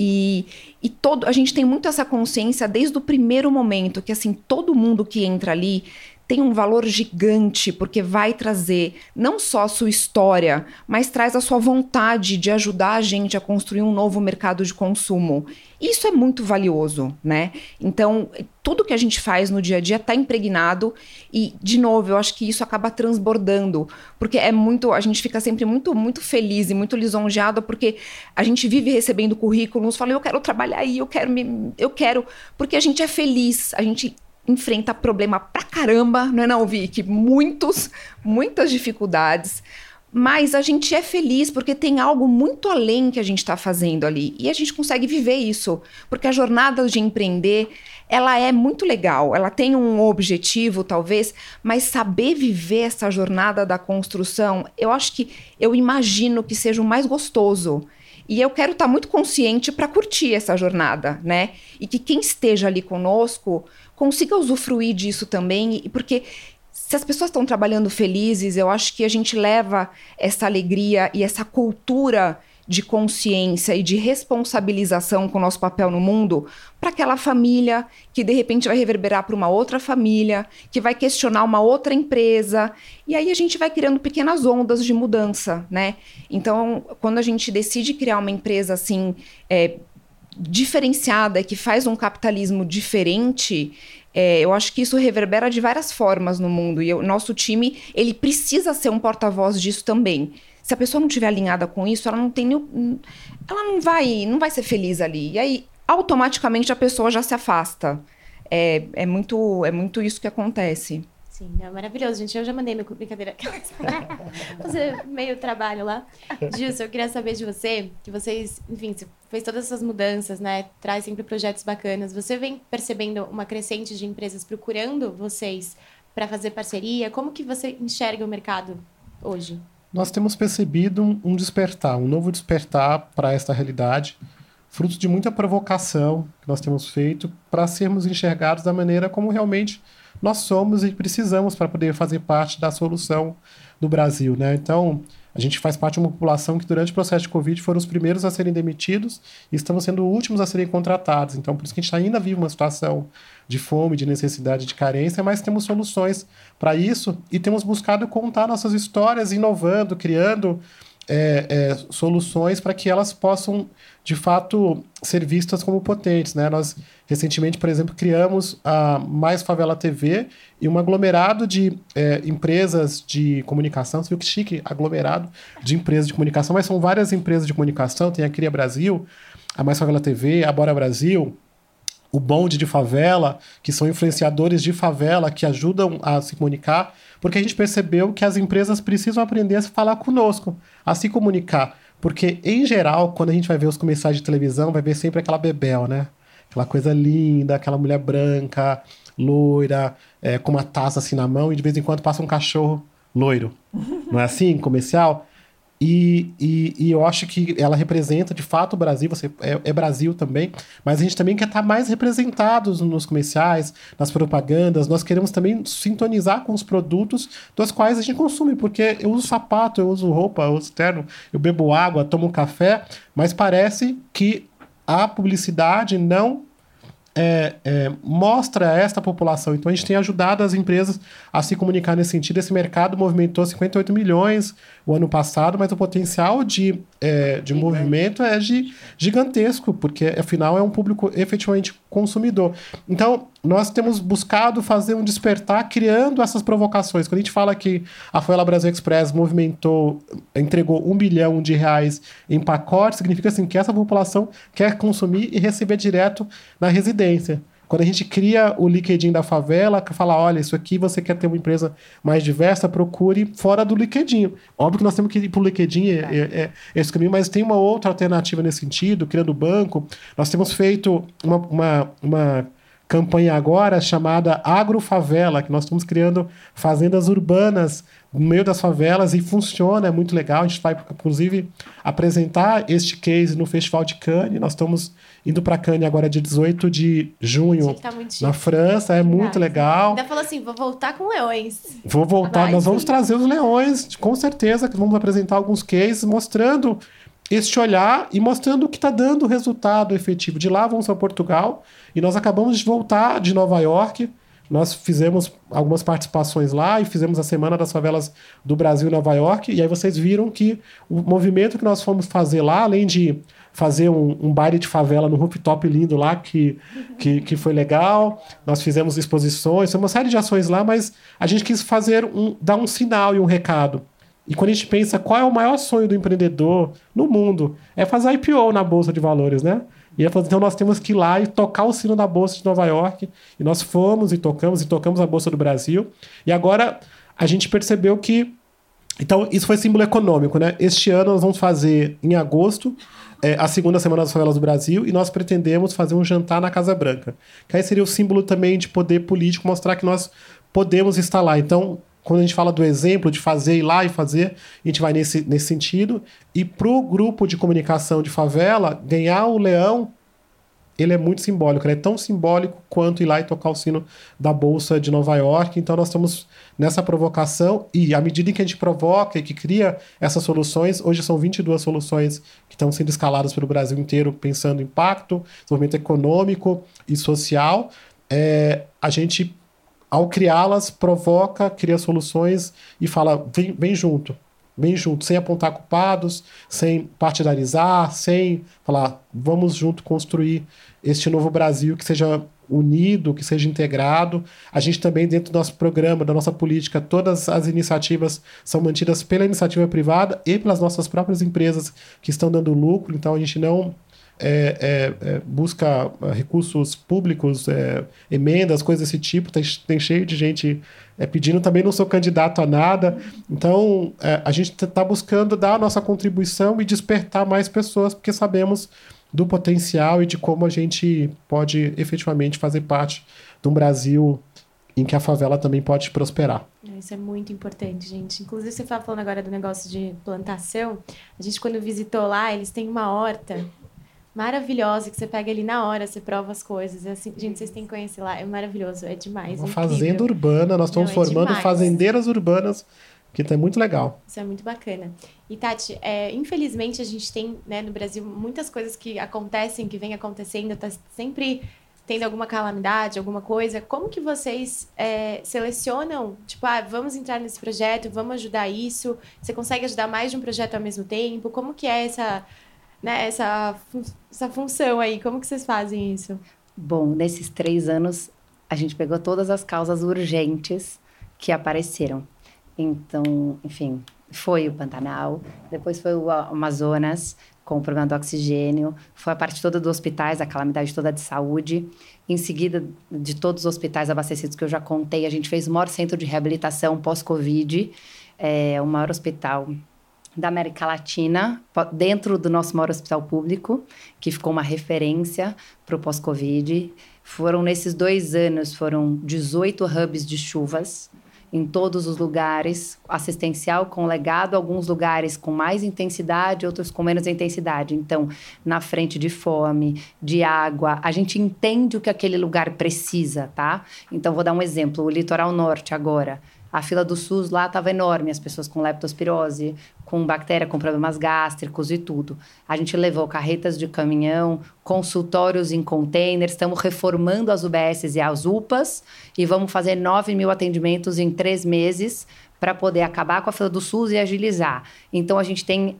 e, e todo, a gente tem muito essa consciência desde o primeiro momento que assim todo mundo que entra ali tem um valor gigante, porque vai trazer não só a sua história, mas traz a sua vontade de ajudar a gente a construir um novo mercado de consumo. Isso é muito valioso, né? Então, tudo que a gente faz no dia a dia está impregnado e, de novo, eu acho que isso acaba transbordando, porque é muito, a gente fica sempre muito, muito feliz e muito lisonjeado, porque a gente vive recebendo currículos, fala, eu quero trabalhar aí, eu quero me, eu quero, porque a gente é feliz, a gente enfrenta problema pra caramba, não é não, Vicky? Muitos, muitas dificuldades. Mas a gente é feliz porque tem algo muito além que a gente está fazendo ali. E a gente consegue viver isso. Porque a jornada de empreender, ela é muito legal. Ela tem um objetivo, talvez, mas saber viver essa jornada da construção, eu acho que, eu imagino que seja o mais gostoso. E eu quero estar tá muito consciente para curtir essa jornada, né? E que quem esteja ali conosco consiga usufruir disso também, porque se as pessoas estão trabalhando felizes, eu acho que a gente leva essa alegria e essa cultura de consciência e de responsabilização com o nosso papel no mundo para aquela família que de repente vai reverberar para uma outra família, que vai questionar uma outra empresa. E aí a gente vai criando pequenas ondas de mudança, né? Então, quando a gente decide criar uma empresa assim, é, diferenciada, que faz um capitalismo diferente, é, eu acho que isso reverbera de várias formas no mundo. E o nosso time, ele precisa ser um porta-voz disso também. Se a pessoa não estiver alinhada com isso, ela não tem ela não vai, não vai ser feliz ali. E aí, automaticamente, a pessoa já se afasta. É, é, muito, é muito isso que acontece. Sim, é maravilhoso, gente. Eu já mandei meu brincadeira fazer meio trabalho lá. Gilson, eu queria saber de você, que vocês, enfim, você fez todas essas mudanças, né? Traz sempre projetos bacanas. Você vem percebendo uma crescente de empresas procurando vocês para fazer parceria? Como que você enxerga o mercado hoje? Nós temos percebido um despertar, um novo despertar para esta realidade, fruto de muita provocação que nós temos feito para sermos enxergados da maneira como realmente nós somos e precisamos para poder fazer parte da solução do Brasil, né? Então, a gente faz parte de uma população que, durante o processo de Covid, foram os primeiros a serem demitidos e estamos sendo os últimos a serem contratados. Então, por isso que a gente ainda vive uma situação de fome, de necessidade, de carência, mas temos soluções para isso e temos buscado contar nossas histórias, inovando, criando é, é, soluções para que elas possam, de fato, ser vistas como potentes. Né? Nós, recentemente, por exemplo, criamos a Mais Favela TV e um aglomerado de é, empresas de comunicação. Você viu que chique? Aglomerado de empresas de comunicação, mas são várias empresas de comunicação. Tem a Cria Brasil, a Mais Favela TV, a Bora Brasil, o Bonde de Favela, que são influenciadores de favela que ajudam a se comunicar porque a gente percebeu que as empresas precisam aprender a se falar conosco, a se comunicar. Porque, em geral, quando a gente vai ver os comerciais de televisão, vai ver sempre aquela bebel, né? Aquela coisa linda, aquela mulher branca, loira, é, com uma taça assim na mão, e de vez em quando passa um cachorro loiro. Não é assim, comercial? E, e, e, eu acho que ela representa de fato o Brasil, você é, é, Brasil também, mas a gente também quer estar mais representados nos comerciais, nas propagandas. Nós queremos também sintonizar com os produtos dos quais a gente consome, porque eu uso sapato, eu uso roupa, eu uso terno, eu bebo água, tomo café, mas parece que a publicidade não é, é, mostra a esta população. Então a gente tem ajudado as empresas a se comunicar nesse sentido. Esse mercado movimentou 58 milhões o ano passado, mas o potencial de, é, de movimento é de, gigantesco, porque afinal é um público efetivamente consumidor. Então, nós temos buscado fazer um despertar criando essas provocações. Quando a gente fala que a Fuela Brasil Express movimentou, entregou um bilhão de reais em pacotes, significa assim que essa população quer consumir e receber direto na residência. Quando a gente cria o LinkedIn da favela, que fala, olha, isso aqui você quer ter uma empresa mais diversa, procure fora do LinkedIn. Óbvio que nós temos que ir para o LinkedIn, é, é, é, esse caminho, mas tem uma outra alternativa nesse sentido, criando banco. Nós temos feito uma, uma, uma campanha agora chamada Agrofavela, que nós estamos criando fazendas urbanas no meio das favelas e funciona, é muito legal. A gente vai, inclusive, apresentar este case no Festival de Cannes. Nós estamos indo para Cannes agora dia 18 de junho tá na França, é muito legal. Ainda falou assim, vou voltar com leões. Vou voltar, Vai, nós sim. vamos trazer os leões, com certeza, que vamos apresentar alguns cases mostrando este olhar e mostrando o que está dando resultado efetivo. De lá vamos para Portugal e nós acabamos de voltar de Nova York. Nós fizemos algumas participações lá e fizemos a Semana das Favelas do Brasil em Nova York. E aí vocês viram que o movimento que nós fomos fazer lá, além de fazer um, um baile de favela no rooftop lindo lá, que, que, que foi legal. Nós fizemos exposições, uma série de ações lá, mas a gente quis fazer um, dar um sinal e um recado. E quando a gente pensa qual é o maior sonho do empreendedor no mundo, é fazer IPO na Bolsa de Valores, né? E ele falou, então nós temos que ir lá e tocar o sino da Bolsa de Nova York. E nós fomos e tocamos, e tocamos a Bolsa do Brasil. E agora a gente percebeu que. Então, isso foi símbolo econômico, né? Este ano nós vamos fazer, em agosto, é, a segunda semana das favelas do Brasil e nós pretendemos fazer um jantar na Casa Branca. Que aí seria o símbolo também de poder político, mostrar que nós podemos estar lá. Então, quando a gente fala do exemplo de fazer ir lá e fazer, a gente vai nesse, nesse sentido. E para o grupo de comunicação de favela, ganhar o leão ele é muito simbólico, ele é tão simbólico quanto ir lá e tocar o sino da Bolsa de Nova York. Então nós estamos nessa provocação e à medida que a gente provoca e que cria essas soluções, hoje são 22 soluções que estão sendo escaladas pelo Brasil inteiro pensando em impacto, desenvolvimento econômico e social. É, a gente, ao criá-las, provoca, cria soluções e fala, vem, vem junto, bem junto, sem apontar culpados, sem partidarizar, sem falar, vamos junto construir este novo Brasil que seja unido, que seja integrado. A gente também, dentro do nosso programa, da nossa política, todas as iniciativas são mantidas pela iniciativa privada e pelas nossas próprias empresas que estão dando lucro, então a gente não é, é, é, busca recursos públicos, é, emendas, coisas desse tipo. Tem, tem cheio de gente é, pedindo. Também não sou candidato a nada. Então, é, a gente está buscando dar a nossa contribuição e despertar mais pessoas, porque sabemos do potencial e de como a gente pode efetivamente fazer parte de um Brasil em que a favela também pode prosperar. Isso é muito importante, gente. Inclusive, você estava falando agora do negócio de plantação. A gente, quando visitou lá, eles têm uma horta maravilhosa que você pega ali na hora, você prova as coisas. É assim, gente, vocês têm que conhecer lá, é maravilhoso, é demais. Uma é fazenda urbana, nós estamos Não, é formando fazendeiras urbanas, que é muito legal. Isso é muito bacana. E, Tati, é, infelizmente a gente tem né, no Brasil muitas coisas que acontecem, que vem acontecendo, tá sempre tendo alguma calamidade, alguma coisa. Como que vocês é, selecionam? Tipo, ah, vamos entrar nesse projeto, vamos ajudar isso. Você consegue ajudar mais de um projeto ao mesmo tempo? Como que é essa, né, essa, essa função aí? Como que vocês fazem isso? Bom, nesses três anos, a gente pegou todas as causas urgentes que apareceram. Então, enfim, foi o Pantanal, depois foi o Amazonas, com o problema do oxigênio, foi a parte toda dos hospitais, a calamidade toda de saúde. Em seguida, de todos os hospitais abastecidos que eu já contei, a gente fez o maior centro de reabilitação pós-Covid, é, o maior hospital da América Latina, dentro do nosso maior hospital público, que ficou uma referência para o pós-Covid. Foram nesses dois anos, foram 18 hubs de chuvas em todos os lugares, assistencial com legado, alguns lugares com mais intensidade, outros com menos intensidade. Então, na frente de fome, de água, a gente entende o que aquele lugar precisa, tá? Então, vou dar um exemplo: o litoral norte agora. A fila do SUS lá estava enorme, as pessoas com leptospirose, com bactéria, com problemas gástricos e tudo. A gente levou carretas de caminhão, consultórios em containers, estamos reformando as UBSs e as UPAs e vamos fazer 9 mil atendimentos em três meses para poder acabar com a fila do SUS e agilizar. Então, a gente tem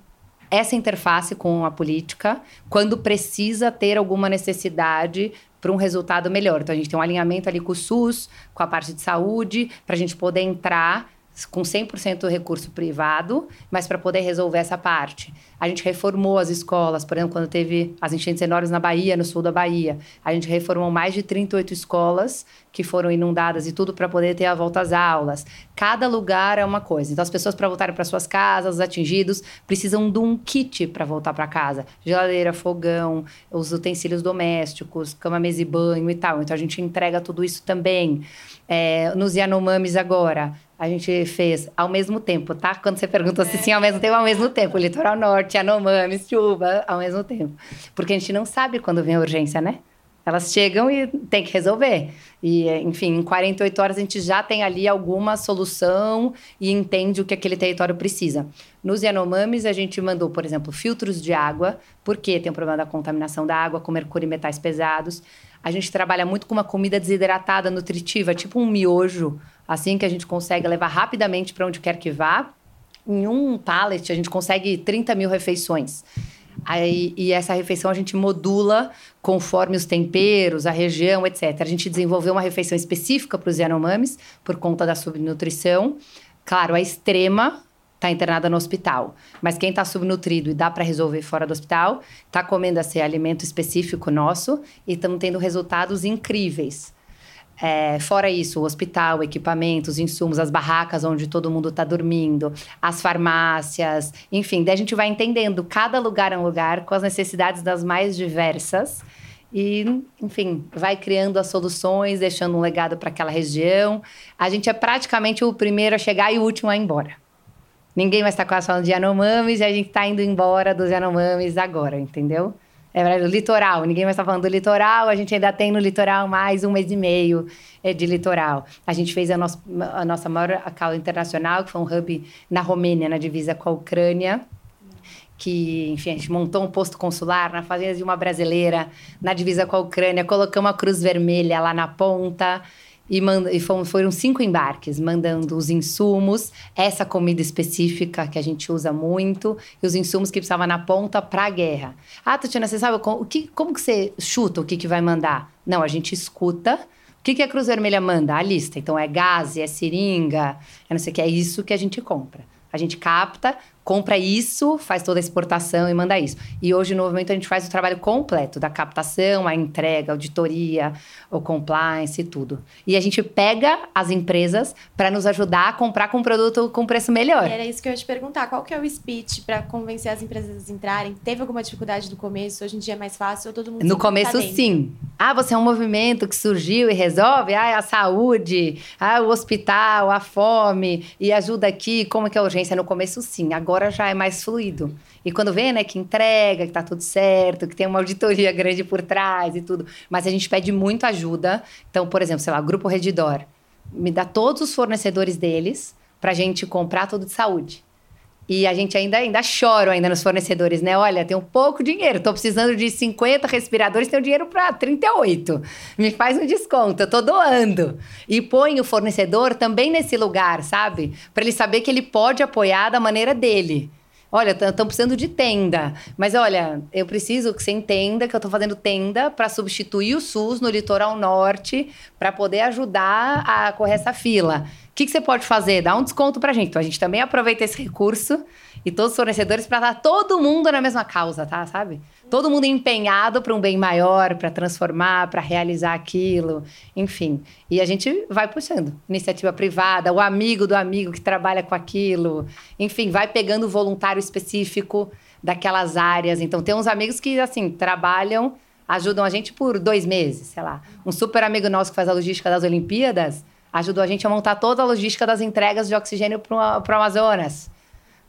essa interface com a política quando precisa ter alguma necessidade para um resultado melhor. Então, a gente tem um alinhamento ali com o SUS, com a parte de saúde, para a gente poder entrar com 100% recurso privado, mas para poder resolver essa parte. A gente reformou as escolas, por exemplo, quando teve as enchentes enormes na Bahia, no sul da Bahia, a gente reformou mais de 38 escolas que foram inundadas e tudo para poder ter a volta às aulas. Cada lugar é uma coisa. Então, as pessoas para voltarem para suas casas, os atingidos, precisam de um kit para voltar para casa. Geladeira, fogão, os utensílios domésticos, cama, mesa e banho e tal. Então, a gente entrega tudo isso também. É, nos Yanomamis agora, a gente fez ao mesmo tempo, tá? Quando você pergunta se sim, ao mesmo tempo, ao mesmo tempo. Litoral Norte, Yanomamis, chuva, ao mesmo tempo. Porque a gente não sabe quando vem a urgência, né? Elas chegam e tem que resolver. E, enfim, em 48 horas a gente já tem ali alguma solução e entende o que aquele território precisa. Nos Yanomamis, a gente mandou, por exemplo, filtros de água, porque tem o problema da contaminação da água com mercúrio e metais pesados. A gente trabalha muito com uma comida desidratada, nutritiva, tipo um miojo, assim que a gente consegue levar rapidamente para onde quer que vá. Em um pallet, a gente consegue 30 mil refeições. Aí, e essa refeição a gente modula conforme os temperos, a região, etc. A gente desenvolveu uma refeição específica para os Yanomamis, por conta da subnutrição. Claro, a extrema está internada no hospital. Mas quem está subnutrido e dá para resolver fora do hospital, está comendo esse alimento específico nosso e estamos tendo resultados incríveis. É, fora isso, o hospital, equipamentos, insumos, as barracas onde todo mundo está dormindo, as farmácias, enfim, daí a gente vai entendendo cada lugar é um lugar com as necessidades das mais diversas e, enfim, vai criando as soluções, deixando um legado para aquela região. A gente é praticamente o primeiro a chegar e o último a ir embora. Ninguém vai estar quase falando de Yanomamis e a gente está indo embora dos Yanomamis agora, entendeu? É litoral, ninguém mais está falando do litoral, a gente ainda tem no litoral mais um mês e meio é, de litoral. A gente fez a, nosso, a nossa maior causa internacional, que foi um hub na Romênia, na divisa com a Ucrânia, que, enfim, a gente montou um posto consular na fazenda de uma brasileira, na divisa com a Ucrânia, colocamos a Cruz Vermelha lá na ponta, e, manda, e foram, foram, cinco embarques, mandando os insumos, essa comida específica que a gente usa muito, e os insumos que precisava na ponta para a guerra. Ah, Tatiana, você sabe como, que, como que você chuta o que, que vai mandar? Não, a gente escuta. O que, que a Cruz Vermelha manda? A lista. Então, é gás, é seringa, é não sei o que, é isso que a gente compra. A gente capta, compra isso, faz toda a exportação e manda isso. E hoje, no movimento, a gente faz o trabalho completo da captação, a entrega, auditoria, o compliance e tudo. E a gente pega as empresas para nos ajudar a comprar com um produto com preço melhor. E era isso que eu ia te perguntar. Qual que é o speech para convencer as empresas a entrarem? Teve alguma dificuldade no começo? Hoje em dia é mais fácil ou todo mundo No tá começo, sim. Ah, você é um movimento que surgiu e resolve? Ah, a saúde, ah, o hospital, a fome, e ajuda aqui, como que é a urgência? No começo, sim. Agora hora já é mais fluido. E quando vê, né, que entrega, que tá tudo certo, que tem uma auditoria grande por trás e tudo. Mas a gente pede muito ajuda. Então, por exemplo, sei lá, Grupo Redidor. Me dá todos os fornecedores deles pra gente comprar tudo de saúde. E a gente ainda, ainda chora ainda nos fornecedores, né? Olha, tem um pouco dinheiro, tô precisando de 50 respiradores, tenho dinheiro para 38. Me faz um desconto, eu tô doando. E põe o fornecedor também nesse lugar, sabe? Para ele saber que ele pode apoiar da maneira dele. Olha, estão precisando de tenda. Mas olha, eu preciso que você entenda que eu estou fazendo tenda para substituir o SUS no litoral norte, para poder ajudar a correr essa fila. O que, que você pode fazer? Dá um desconto para a gente. Então a gente também aproveita esse recurso e todos os fornecedores para estar todo mundo na mesma causa, tá? Sabe? Todo mundo empenhado para um bem maior, para transformar, para realizar aquilo, enfim. E a gente vai puxando. Iniciativa privada, o amigo do amigo que trabalha com aquilo, enfim, vai pegando voluntário específico daquelas áreas. Então, tem uns amigos que, assim, trabalham, ajudam a gente por dois meses, sei lá. Um super amigo nosso que faz a logística das Olimpíadas ajudou a gente a montar toda a logística das entregas de oxigênio para o Amazonas.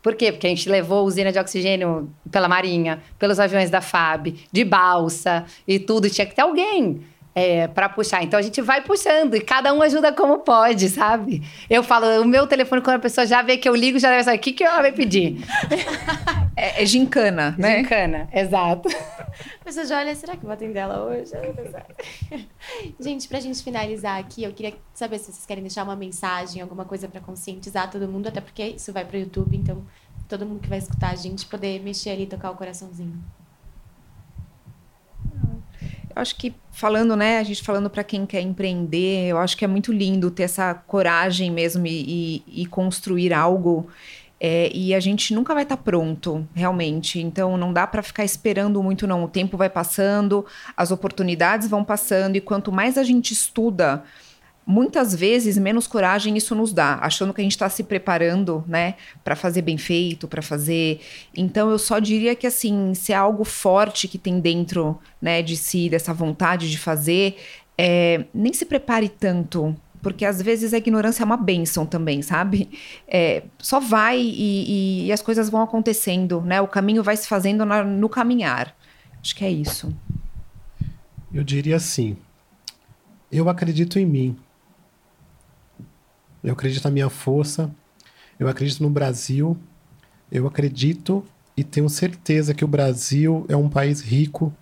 Por quê? Porque a gente levou usina de oxigênio pela Marinha, pelos aviões da FAB, de balsa e tudo. Tinha que ter alguém é, para puxar. Então a gente vai puxando e cada um ajuda como pode, sabe? Eu falo, o meu telefone, quando a pessoa já vê que eu ligo, já deve saber o que, que ela vai pedir. é, é gincana, né? Gincana, exato. A pessoa já olha, será que eu vou atender ela hoje? gente, pra gente finalizar aqui, eu queria saber se vocês querem deixar uma mensagem, alguma coisa para conscientizar todo mundo, até porque isso vai pro YouTube, então todo mundo que vai escutar a gente poder mexer ali, tocar o coraçãozinho. Eu acho que falando, né, a gente falando para quem quer empreender, eu acho que é muito lindo ter essa coragem mesmo e, e, e construir algo é, e a gente nunca vai estar tá pronto, realmente. Então não dá para ficar esperando muito, não. O tempo vai passando, as oportunidades vão passando, e quanto mais a gente estuda, muitas vezes menos coragem isso nos dá, achando que a gente está se preparando, né, para fazer bem feito, para fazer. Então eu só diria que assim, se é algo forte que tem dentro, né, de si, dessa vontade de fazer, é, nem se prepare tanto porque às vezes a ignorância é uma bênção também, sabe? É, só vai e, e, e, as coisas vão acontecendo, né? O caminho vai se fazendo na, no caminhar. Acho que é isso. Eu diria assim: eu acredito em mim. Eu acredito na minha força. Eu acredito no Brasil. Eu acredito e tenho certeza que o Brasil é um país rico,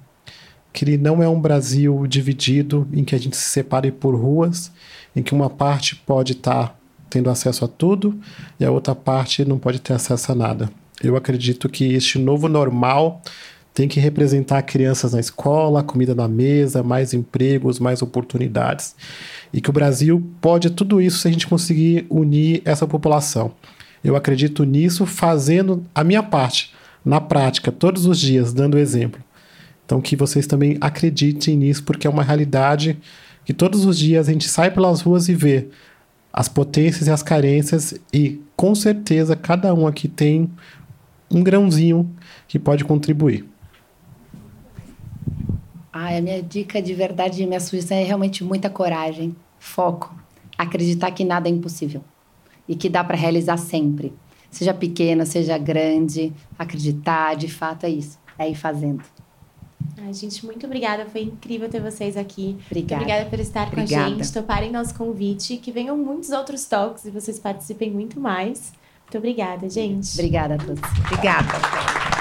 que ele não é um Brasil dividido em que a gente se separe por ruas em que uma parte pode estar tá tendo acesso a tudo e a outra parte não pode ter acesso a nada. Eu acredito que este novo normal tem que representar crianças na escola, comida na mesa, mais empregos, mais oportunidades. E que o Brasil pode tudo isso se a gente conseguir unir essa população. Eu acredito nisso fazendo a minha parte, na prática, todos os dias, dando exemplo. Então, que vocês também acreditem nisso, porque é uma realidade que todos os dias a gente sai pelas ruas e vê as potências e as carências e com certeza cada um aqui tem um grãozinho que pode contribuir. Ah, a minha dica de verdade, minha sugestão é realmente muita coragem, foco, acreditar que nada é impossível e que dá para realizar sempre. Seja pequena, seja grande, acreditar, de fato é isso, é ir fazendo. Ai, gente, muito obrigada. Foi incrível ter vocês aqui. Obrigada. obrigada por estar obrigada. com a gente, toparem nosso convite. Que venham muitos outros toques e vocês participem muito mais. Muito obrigada, gente. Obrigada a todos. Obrigada.